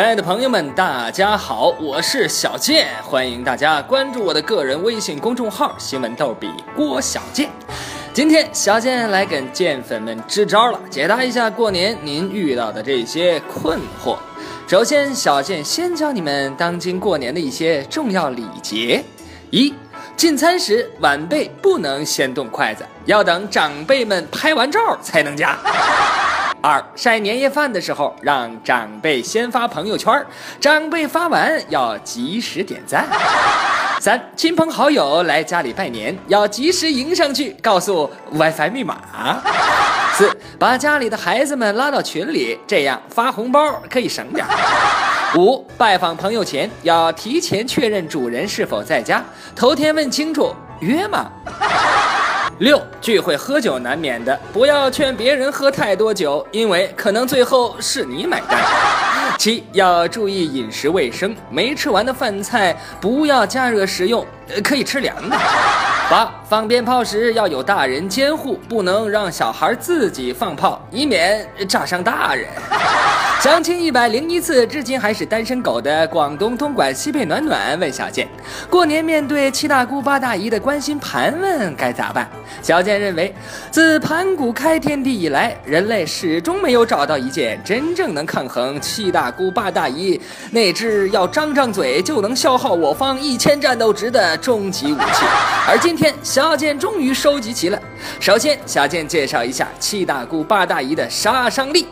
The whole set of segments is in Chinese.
亲爱的朋友们，大家好，我是小健，欢迎大家关注我的个人微信公众号“新闻逗比郭小健”。今天小健来给健粉们支招了，解答一下过年您遇到的这些困惑。首先，小健先教你们当今过年的一些重要礼节：一、进餐时晚辈不能先动筷子，要等长辈们拍完照才能夹。二晒年夜饭的时候，让长辈先发朋友圈，长辈发完要及时点赞。三亲朋好友来家里拜年，要及时迎上去，告诉 WiFi 密码。四把家里的孩子们拉到群里，这样发红包可以省点。五拜访朋友前要提前确认主人是否在家，头天问清楚约吗？六聚会喝酒难免的，不要劝别人喝太多酒，因为可能最后是你买单。七要注意饮食卫生，没吃完的饭菜不要加热食用，可以吃凉的。八放鞭炮时要有大人监护，不能让小孩自己放炮，以免炸伤大人。相亲一百零一次，至今还是单身狗的广东东莞西贝暖暖问小健：过年面对七大姑八大姨的关心盘问，该咋办？小健认为，自盘古开天地以来，人类始终没有找到一件真正能抗衡七大姑八大姨那只要张张嘴就能消耗我方一千战斗值的终极武器。而今天，小健终于收集齐了。首先，小健介绍一下七大姑八大姨的杀伤力。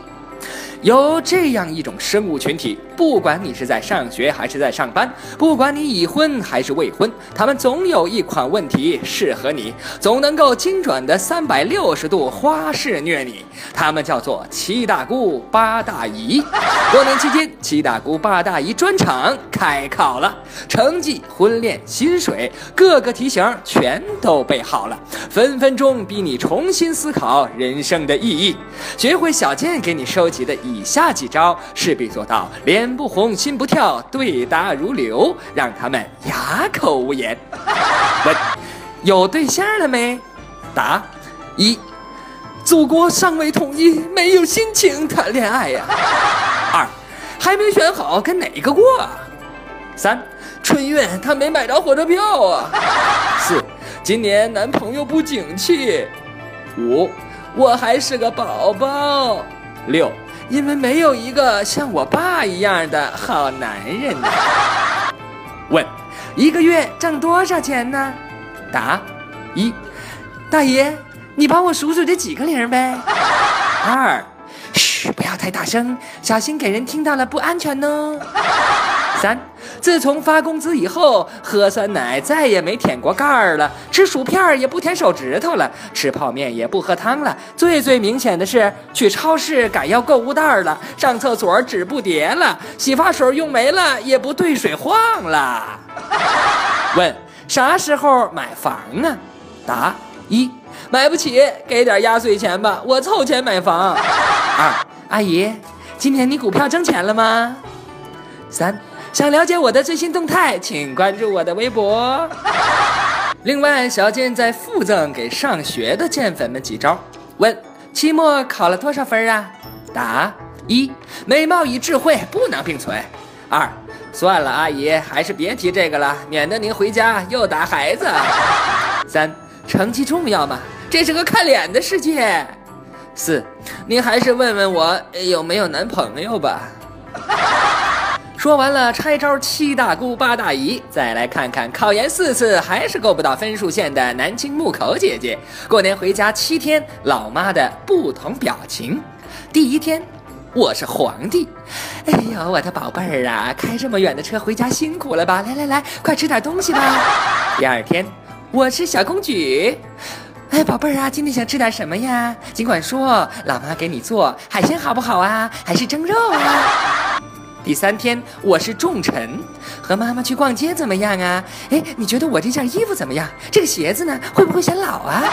有这样一种生物群体，不管你是在上学还是在上班，不管你已婚还是未婚，他们总有一款问题适合你，总能够精准的三百六十度花式虐你。他们叫做七大姑八大姨。过年期间，七大姑八大姨专场开考了，成绩、婚恋、薪水，各个题型全都备好了，分分钟逼你重新思考人生的意义。学会小健给你收集的。以下几招势必做到脸不红心不跳，对答如流，让他们哑口无言。问：有对象了没？答：一，祖国尚未统一，没有心情谈恋爱呀。二，还没选好跟哪个过。三，春运他没买着火车票啊。四，今年男朋友不景气。五，我还是个宝宝。六。因为没有一个像我爸一样的好男人呢。问：一个月挣多少钱呢？答：一，大爷，你帮我数数这几个零呗。二，嘘，不要太大声，小心给人听到了不安全呢。三。自从发工资以后，喝酸奶再也没舔过盖儿了，吃薯片也不舔手指头了，吃泡面也不喝汤了。最最明显的是，去超市改要购物袋了，上厕所纸不叠了，洗发水用没了也不兑水晃了。问啥时候买房啊？答一买不起，给点压岁钱吧，我凑钱买房。二阿姨，今年你股票挣钱了吗？三。想了解我的最新动态，请关注我的微博。另外，小健在附赠给上学的健粉们几招：问期末考了多少分啊？答一美貌与智慧不能并存。二算了，阿姨还是别提这个了，免得您回家又打孩子。三成绩重要吗？这是个看脸的世界。四您还是问问我有没有男朋友吧。说完了拆招七大姑八大姨，再来看看考研四次还是够不到分数线的南京木口姐姐。过年回家七天，老妈的不同表情。第一天，我是皇帝。哎呦，我的宝贝儿啊，开这么远的车回家辛苦了吧？来来来，快吃点东西吧。第二天，我是小公举。哎，宝贝儿啊，今天想吃点什么呀？尽管说，老妈给你做海鲜好不好啊？还是蒸肉啊？第三天，我是重臣，和妈妈去逛街怎么样啊？哎，你觉得我这件衣服怎么样？这个鞋子呢，会不会显老啊？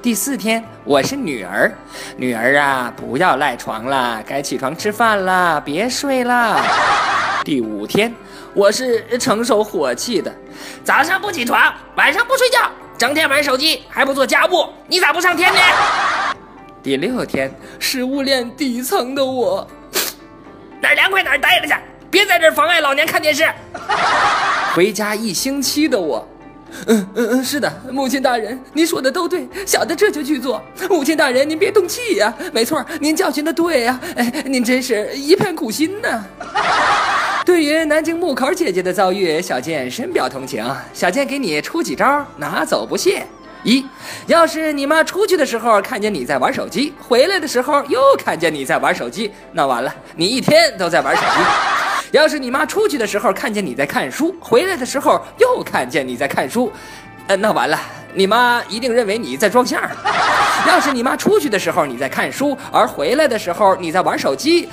第四天，我是女儿，女儿啊，不要赖床了，该起床吃饭了，别睡了。第五天，我是承受火气的，早上不起床，晚上不睡觉，整天玩手机，还不做家务，你咋不上天呢？第六天，食物链底层的我。哪儿凉快哪儿待着去，别在这妨碍老娘看电视。回家一星期的我，嗯嗯嗯，是的，母亲大人，您说的都对，小的这就去做。母亲大人，您别动气呀，没错，您教训的对呀，哎，您真是一片苦心呐。对于南京木口姐姐的遭遇，小健深表同情。小健给你出几招，拿走不谢。一，要是你妈出去的时候看见你在玩手机，回来的时候又看见你在玩手机，那完了，你一天都在玩手机。要是你妈出去的时候看见你在看书，回来的时候又看见你在看书，呃，那完了，你妈一定认为你在装相。要是你妈出去的时候你在看书，而回来的时候你在玩手机。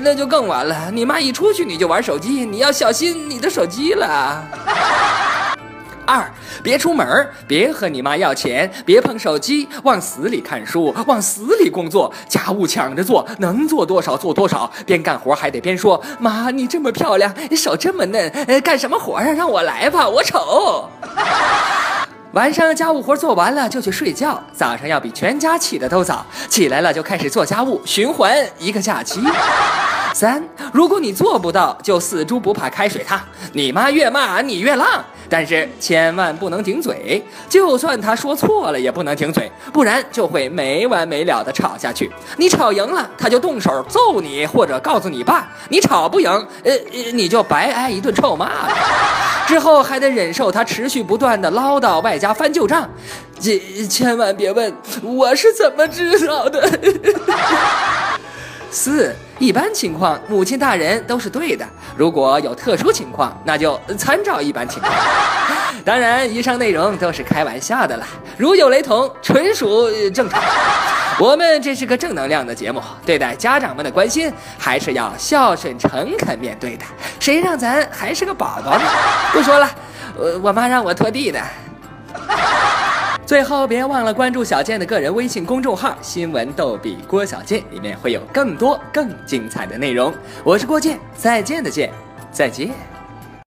那就更完了。你妈一出去你就玩手机，你要小心你的手机了。二，别出门，别和你妈要钱，别碰手机，往死里看书，往死里工作，家务抢着做，能做多少做多少，边干活还得边说：“妈，你这么漂亮，你手这么嫩，干什么活啊？让我来吧，我丑。”晚上家务活做完了就去睡觉，早上要比全家起的都早，起来了就开始做家务，循环一个假期。三，如果你做不到，就死猪不怕开水烫，你妈越骂你越浪，但是千万不能顶嘴，就算他说错了也不能顶嘴，不然就会没完没了的吵下去。你吵赢了，他就动手揍你或者告诉你爸；你吵不赢，呃，你就白挨一顿臭骂了，之后还得忍受他持续不断的唠叨，外加翻旧账。这千万别问我是怎么知道的。四。一般情况，母亲大人都是对的。如果有特殊情况，那就参照一般情况。当然，以上内容都是开玩笑的了，如有雷同，纯属正常。我们这是个正能量的节目，对待家长们的关心还是要孝顺诚恳面对的。谁让咱还是个宝宝呢？不说了，我我妈让我拖地的。最后，别忘了关注小健的个人微信公众号“新闻逗比郭小健”，里面会有更多更精彩的内容。我是郭健，再见的见，再见。